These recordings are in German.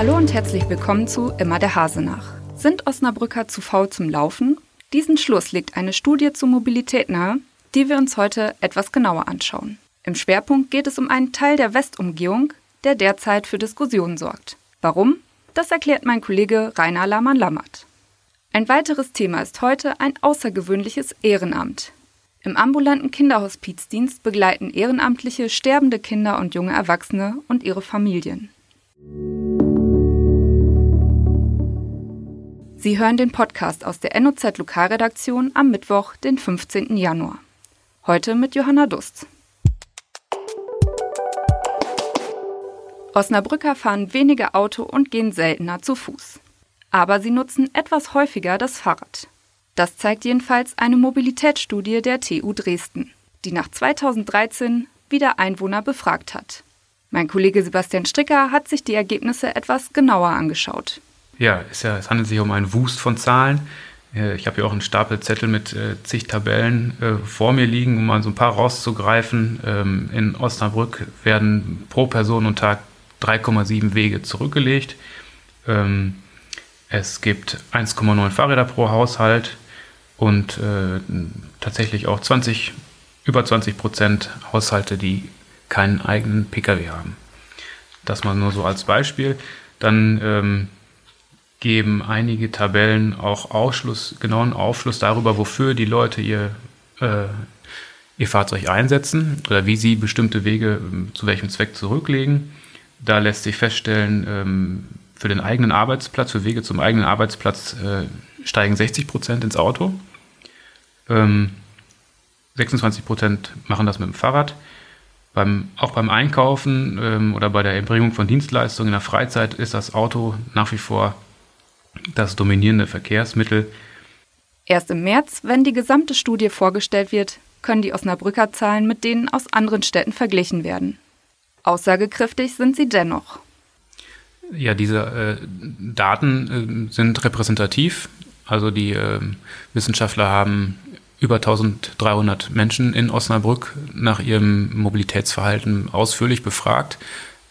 Hallo und herzlich willkommen zu Immer der Hase nach. Sind Osnabrücker zu faul zum Laufen? Diesen Schluss legt eine Studie zur Mobilität nahe, die wir uns heute etwas genauer anschauen. Im Schwerpunkt geht es um einen Teil der Westumgehung, der derzeit für Diskussionen sorgt. Warum? Das erklärt mein Kollege Rainer Lamann-Lammert. Ein weiteres Thema ist heute ein außergewöhnliches Ehrenamt. Im ambulanten Kinderhospizdienst begleiten Ehrenamtliche sterbende Kinder und junge Erwachsene und ihre Familien. Sie hören den Podcast aus der NOZ Lokalredaktion am Mittwoch, den 15. Januar. Heute mit Johanna Dust. Osnabrücker fahren weniger Auto und gehen seltener zu Fuß. Aber sie nutzen etwas häufiger das Fahrrad. Das zeigt jedenfalls eine Mobilitätsstudie der TU Dresden, die nach 2013 wieder Einwohner befragt hat. Mein Kollege Sebastian Stricker hat sich die Ergebnisse etwas genauer angeschaut. Ja, es, ja, es handelt sich um einen Wust von Zahlen. Äh, ich habe hier auch einen Stapel Zettel mit äh, zig Tabellen äh, vor mir liegen, um mal so ein paar rauszugreifen. Ähm, in Osnabrück werden pro Person und Tag 3,7 Wege zurückgelegt. Ähm, es gibt 1,9 Fahrräder pro Haushalt und äh, tatsächlich auch 20, über 20 Prozent Haushalte, die keinen eigenen Pkw haben. Das mal nur so als Beispiel. Dann ähm, geben einige Tabellen auch Aufschluss, genauen Aufschluss darüber, wofür die Leute ihr, äh, ihr Fahrzeug einsetzen oder wie sie bestimmte Wege ähm, zu welchem Zweck zurücklegen. Da lässt sich feststellen, ähm, für den eigenen Arbeitsplatz, für Wege zum eigenen Arbeitsplatz äh, steigen 60 Prozent ins Auto. Ähm, 26 Prozent machen das mit dem Fahrrad. Beim, auch beim Einkaufen ähm, oder bei der Erbringung von Dienstleistungen in der Freizeit ist das Auto nach wie vor das dominierende Verkehrsmittel. Erst im März, wenn die gesamte Studie vorgestellt wird, können die Osnabrücker Zahlen mit denen aus anderen Städten verglichen werden. Aussagekräftig sind sie dennoch. Ja, diese äh, Daten äh, sind repräsentativ. Also die äh, Wissenschaftler haben über 1300 Menschen in Osnabrück nach ihrem Mobilitätsverhalten ausführlich befragt.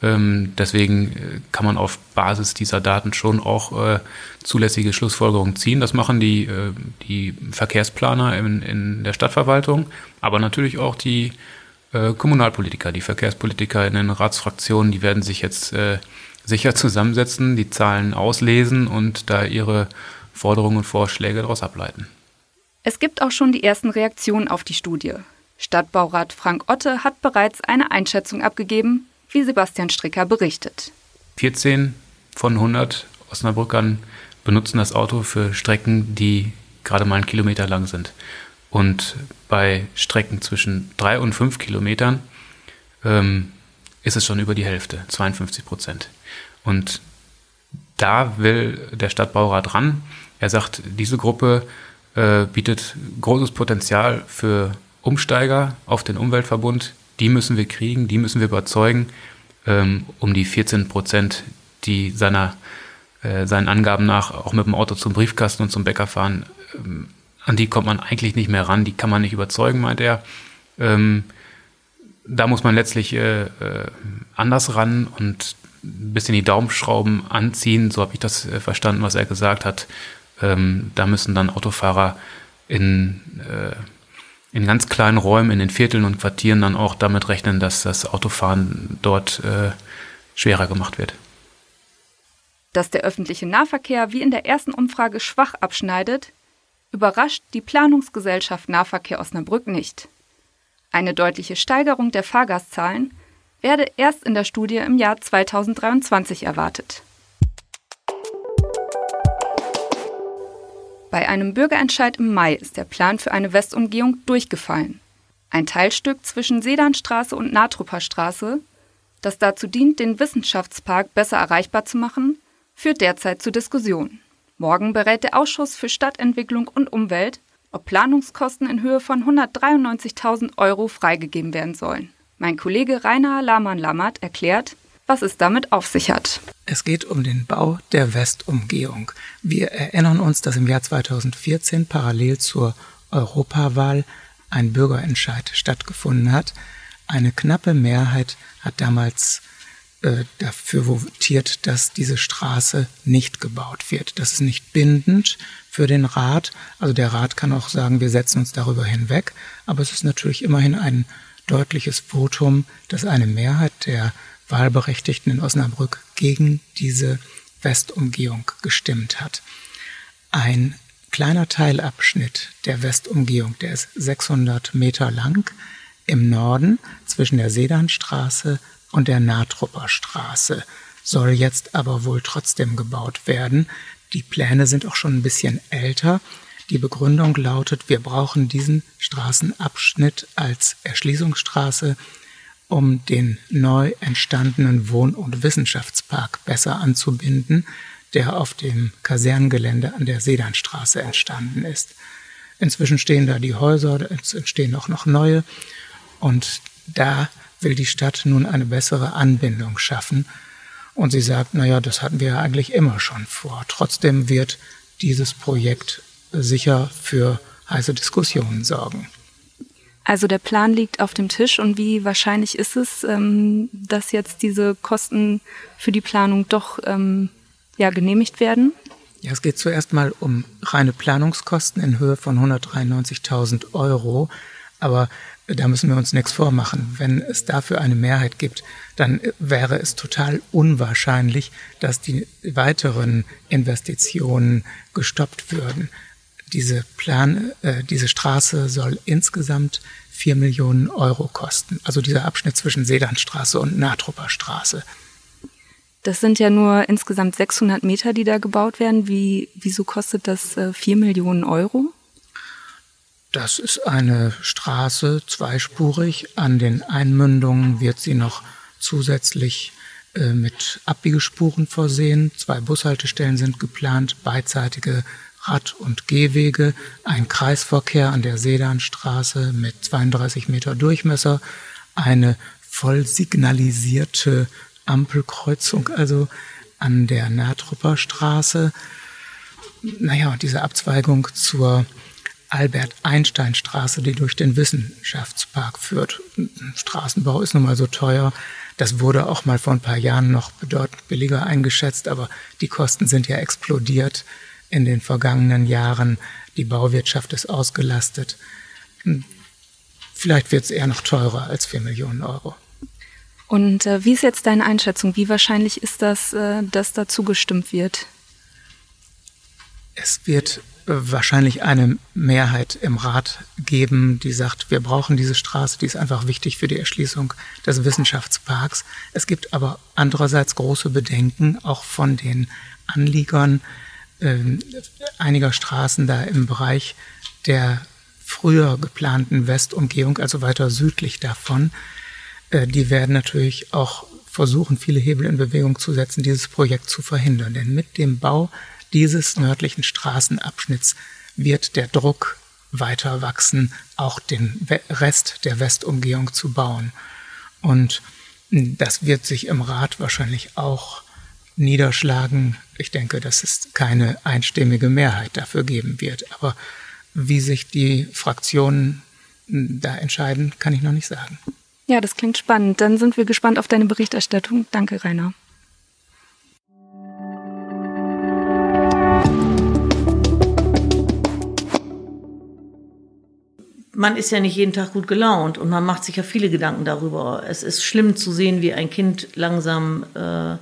Ähm, deswegen äh, kann man auf Basis dieser Daten schon auch äh, zulässige Schlussfolgerungen ziehen. Das machen die, äh, die Verkehrsplaner in, in der Stadtverwaltung, aber natürlich auch die äh, Kommunalpolitiker, die Verkehrspolitiker in den Ratsfraktionen, die werden sich jetzt äh, sicher zusammensetzen, die Zahlen auslesen und da ihre Forderungen und Vorschläge daraus ableiten. Es gibt auch schon die ersten Reaktionen auf die Studie. Stadtbaurat Frank Otte hat bereits eine Einschätzung abgegeben, wie Sebastian Stricker berichtet. 14 von 100 Osnabrückern benutzen das Auto für Strecken, die gerade mal einen Kilometer lang sind. Und bei Strecken zwischen drei und fünf Kilometern ähm, ist es schon über die Hälfte, 52 Prozent. Und da will der Stadtbaurat ran. Er sagt, diese Gruppe äh, bietet großes Potenzial für Umsteiger auf den Umweltverbund. Die müssen wir kriegen, die müssen wir überzeugen, ähm, um die 14 Prozent, die seiner, äh, seinen Angaben nach auch mit dem Auto zum Briefkasten und zum Bäcker fahren, ähm, an die kommt man eigentlich nicht mehr ran, die kann man nicht überzeugen, meint er. Ähm, da muss man letztlich äh, äh, anders ran und ein bisschen die Daumenschrauben anziehen, so habe ich das äh, verstanden, was er gesagt hat. Ähm, da müssen dann Autofahrer in, äh, in ganz kleinen Räumen, in den Vierteln und Quartieren dann auch damit rechnen, dass das Autofahren dort äh, schwerer gemacht wird. Dass der öffentliche Nahverkehr wie in der ersten Umfrage schwach abschneidet, überrascht die Planungsgesellschaft Nahverkehr Osnabrück nicht. Eine deutliche Steigerung der Fahrgastzahlen werde erst in der Studie im Jahr 2023 erwartet. Bei einem Bürgerentscheid im Mai ist der Plan für eine Westumgehung durchgefallen. Ein Teilstück zwischen Sedanstraße und Natrupper Straße, das dazu dient, den Wissenschaftspark besser erreichbar zu machen, führt derzeit zu Diskussionen. Morgen berät der Ausschuss für Stadtentwicklung und Umwelt, ob Planungskosten in Höhe von 193.000 Euro freigegeben werden sollen. Mein Kollege Rainer Lahmann-Lammert erklärt, was es damit auf sich hat. Es geht um den Bau der Westumgehung. Wir erinnern uns, dass im Jahr 2014 parallel zur Europawahl ein Bürgerentscheid stattgefunden hat. Eine knappe Mehrheit hat damals äh, dafür votiert, dass diese Straße nicht gebaut wird. Das ist nicht bindend für den Rat. Also der Rat kann auch sagen, wir setzen uns darüber hinweg. Aber es ist natürlich immerhin ein deutliches Votum, dass eine Mehrheit der Wahlberechtigten in Osnabrück gegen diese Westumgehung gestimmt hat. Ein kleiner Teilabschnitt der Westumgehung, der ist 600 Meter lang im Norden zwischen der Sedanstraße und der Natrupper Straße soll jetzt aber wohl trotzdem gebaut werden. Die Pläne sind auch schon ein bisschen älter. Die Begründung lautet, wir brauchen diesen Straßenabschnitt als Erschließungsstraße, um den neu entstandenen Wohn- und Wissenschaftspark besser anzubinden, der auf dem Kasernengelände an der Sedanstraße entstanden ist. Inzwischen stehen da die Häuser, es entstehen auch noch neue und da will die Stadt nun eine bessere Anbindung schaffen. Und sie sagt, naja, das hatten wir ja eigentlich immer schon vor. Trotzdem wird dieses Projekt sicher für heiße Diskussionen sorgen. Also der Plan liegt auf dem Tisch und wie wahrscheinlich ist es, ähm, dass jetzt diese Kosten für die Planung doch ähm, ja, genehmigt werden? Ja, es geht zuerst mal um reine Planungskosten in Höhe von 193.000 Euro. Aber da müssen wir uns nichts vormachen. Wenn es dafür eine Mehrheit gibt, dann wäre es total unwahrscheinlich, dass die weiteren Investitionen gestoppt würden. Diese Plan, äh, diese Straße soll insgesamt vier Millionen Euro kosten. Also dieser Abschnitt zwischen Sedanstraße und Natrupper Straße. Das sind ja nur insgesamt 600 Meter, die da gebaut werden. Wie, wieso kostet das äh, 4 Millionen Euro? Das ist eine Straße, zweispurig. An den Einmündungen wird sie noch zusätzlich äh, mit Abbiegespuren versehen. Zwei Bushaltestellen sind geplant, beidseitige Rad- und Gehwege, ein Kreisverkehr an der Sedanstraße mit 32 Meter Durchmesser, eine voll signalisierte Ampelkreuzung, also an der Natrupper Straße. Naja, und diese Abzweigung zur Albert-Einstein-Straße, die durch den Wissenschaftspark führt. Straßenbau ist nun mal so teuer. Das wurde auch mal vor ein paar Jahren noch bedeutend billiger eingeschätzt, aber die Kosten sind ja explodiert in den vergangenen Jahren. Die Bauwirtschaft ist ausgelastet. Vielleicht wird es eher noch teurer als 4 Millionen Euro. Und äh, wie ist jetzt deine Einschätzung? Wie wahrscheinlich ist das, äh, dass da zugestimmt wird? Es wird äh, wahrscheinlich eine Mehrheit im Rat geben, die sagt, wir brauchen diese Straße, die ist einfach wichtig für die Erschließung des Wissenschaftsparks. Es gibt aber andererseits große Bedenken, auch von den Anliegern einiger Straßen da im Bereich der früher geplanten Westumgehung, also weiter südlich davon, äh, die werden natürlich auch versuchen, viele Hebel in Bewegung zu setzen, dieses Projekt zu verhindern. Denn mit dem Bau dieses nördlichen Straßenabschnitts wird der Druck weiter wachsen, auch den Rest der Westumgehung zu bauen. Und das wird sich im Rat wahrscheinlich auch niederschlagen. Ich denke, dass es keine einstimmige Mehrheit dafür geben wird. Aber wie sich die Fraktionen da entscheiden, kann ich noch nicht sagen. Ja, das klingt spannend. Dann sind wir gespannt auf deine Berichterstattung. Danke, Rainer. man ist ja nicht jeden Tag gut gelaunt und man macht sich ja viele Gedanken darüber. Es ist schlimm zu sehen, wie ein Kind langsam äh,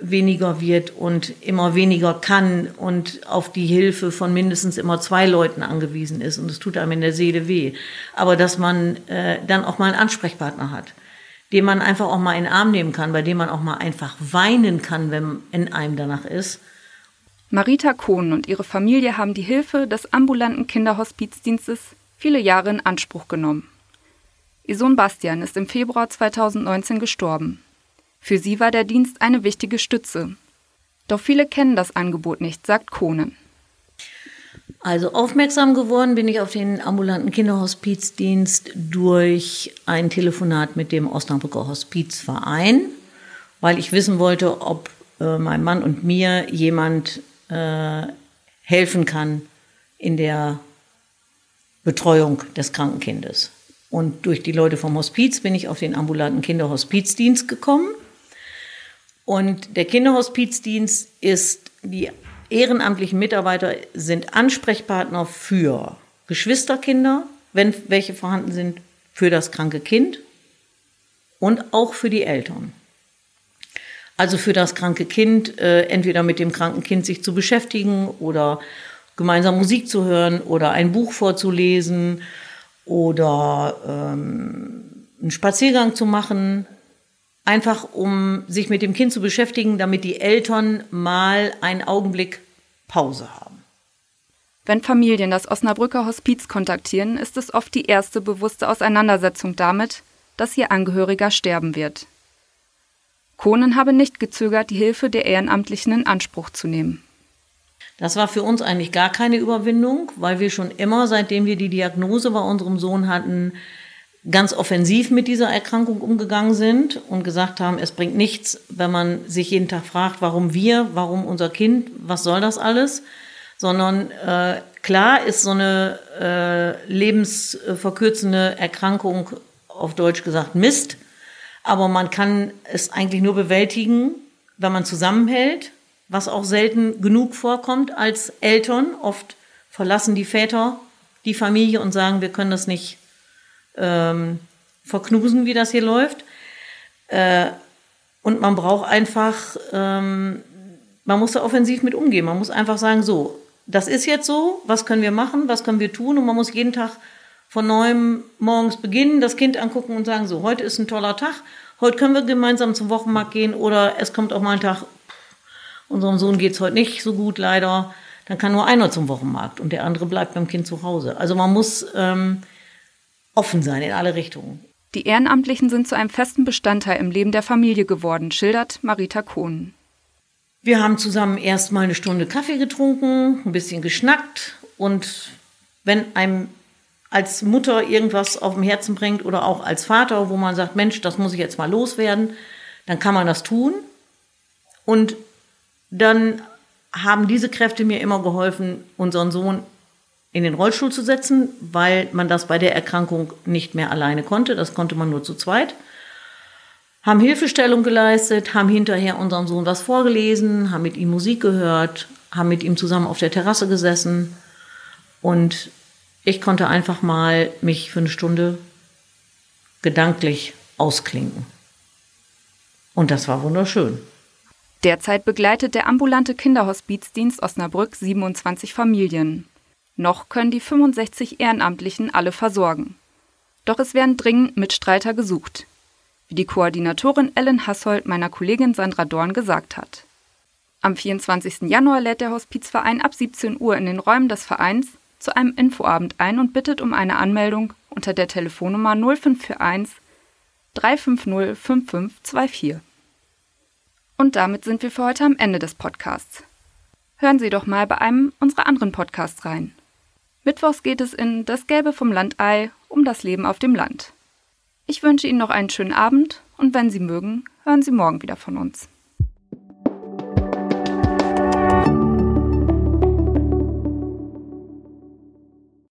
weniger wird und immer weniger kann und auf die Hilfe von mindestens immer zwei Leuten angewiesen ist und es tut einem in der Seele weh. Aber dass man äh, dann auch mal einen Ansprechpartner hat, den man einfach auch mal in den Arm nehmen kann, bei dem man auch mal einfach weinen kann, wenn in einem danach ist. Marita Kohn und ihre Familie haben die Hilfe des ambulanten Kinderhospizdienstes viele Jahre in Anspruch genommen. Ihr Sohn Bastian ist im Februar 2019 gestorben. Für sie war der Dienst eine wichtige Stütze. Doch viele kennen das Angebot nicht, sagt Kohnen. Also aufmerksam geworden bin ich auf den ambulanten Kinderhospizdienst durch ein Telefonat mit dem Osnabrücker Hospizverein, weil ich wissen wollte, ob äh, mein Mann und mir jemand äh, helfen kann in der Betreuung des kranken Kindes. Und durch die Leute vom Hospiz bin ich auf den ambulanten Kinderhospizdienst gekommen Und der Kinderhospizdienst ist, die ehrenamtlichen Mitarbeiter sind Ansprechpartner für Geschwisterkinder, wenn welche vorhanden sind, für das kranke Kind und auch für die Eltern. Also für das kranke Kind, äh, entweder mit dem kranken Kind sich zu beschäftigen oder gemeinsam Musik zu hören oder ein Buch vorzulesen oder ähm, einen Spaziergang zu machen, einfach um sich mit dem Kind zu beschäftigen, damit die Eltern mal einen Augenblick Pause haben. Wenn Familien das Osnabrücker Hospiz kontaktieren, ist es oft die erste bewusste Auseinandersetzung damit, dass ihr Angehöriger sterben wird. Kohnen habe nicht gezögert, die Hilfe der Ehrenamtlichen in Anspruch zu nehmen. Das war für uns eigentlich gar keine Überwindung, weil wir schon immer, seitdem wir die Diagnose bei unserem Sohn hatten, ganz offensiv mit dieser Erkrankung umgegangen sind und gesagt haben, es bringt nichts, wenn man sich jeden Tag fragt, warum wir, warum unser Kind, was soll das alles, sondern äh, klar ist so eine äh, lebensverkürzende Erkrankung auf Deutsch gesagt Mist, aber man kann es eigentlich nur bewältigen, wenn man zusammenhält, was auch selten genug vorkommt als Eltern. Oft verlassen die Väter die Familie und sagen, wir können das nicht ähm, verknusen, wie das hier läuft. Äh, und man braucht einfach, ähm, man muss da offensiv mit umgehen. Man muss einfach sagen, so, das ist jetzt so, was können wir machen, was können wir tun? Und man muss jeden Tag von neuem morgens beginnen, das Kind angucken und sagen, so, heute ist ein toller Tag, heute können wir gemeinsam zum Wochenmarkt gehen oder es kommt auch mal ein Tag, unserem Sohn geht's heute nicht so gut leider, dann kann nur einer zum Wochenmarkt und der andere bleibt beim Kind zu Hause. Also man muss ähm, offen sein in alle Richtungen. Die Ehrenamtlichen sind zu einem festen Bestandteil im Leben der Familie geworden, schildert Marita Kohn. Wir haben zusammen erst mal eine Stunde Kaffee getrunken, ein bisschen geschnackt und wenn einem als Mutter irgendwas auf dem Herzen bringt oder auch als Vater, wo man sagt, Mensch, das muss ich jetzt mal loswerden, dann kann man das tun. Und dann haben diese Kräfte mir immer geholfen, unseren Sohn in den Rollstuhl zu setzen, weil man das bei der Erkrankung nicht mehr alleine konnte. Das konnte man nur zu zweit. Haben Hilfestellung geleistet, haben hinterher unserem Sohn was vorgelesen, haben mit ihm Musik gehört, haben mit ihm zusammen auf der Terrasse gesessen und ich konnte einfach mal mich für eine Stunde gedanklich ausklinken. Und das war wunderschön. Derzeit begleitet der ambulante Kinderhospizdienst Osnabrück 27 Familien. Noch können die 65 Ehrenamtlichen alle versorgen. Doch es werden dringend Mitstreiter gesucht, wie die Koordinatorin Ellen Hassold meiner Kollegin Sandra Dorn gesagt hat. Am 24. Januar lädt der Hospizverein ab 17 Uhr in den Räumen des Vereins zu einem Infoabend ein und bittet um eine Anmeldung unter der Telefonnummer 0541 350 5524. Und damit sind wir für heute am Ende des Podcasts. Hören Sie doch mal bei einem unserer anderen Podcasts rein. Mittwochs geht es in Das Gelbe vom Landei um das Leben auf dem Land. Ich wünsche Ihnen noch einen schönen Abend und wenn Sie mögen, hören Sie morgen wieder von uns.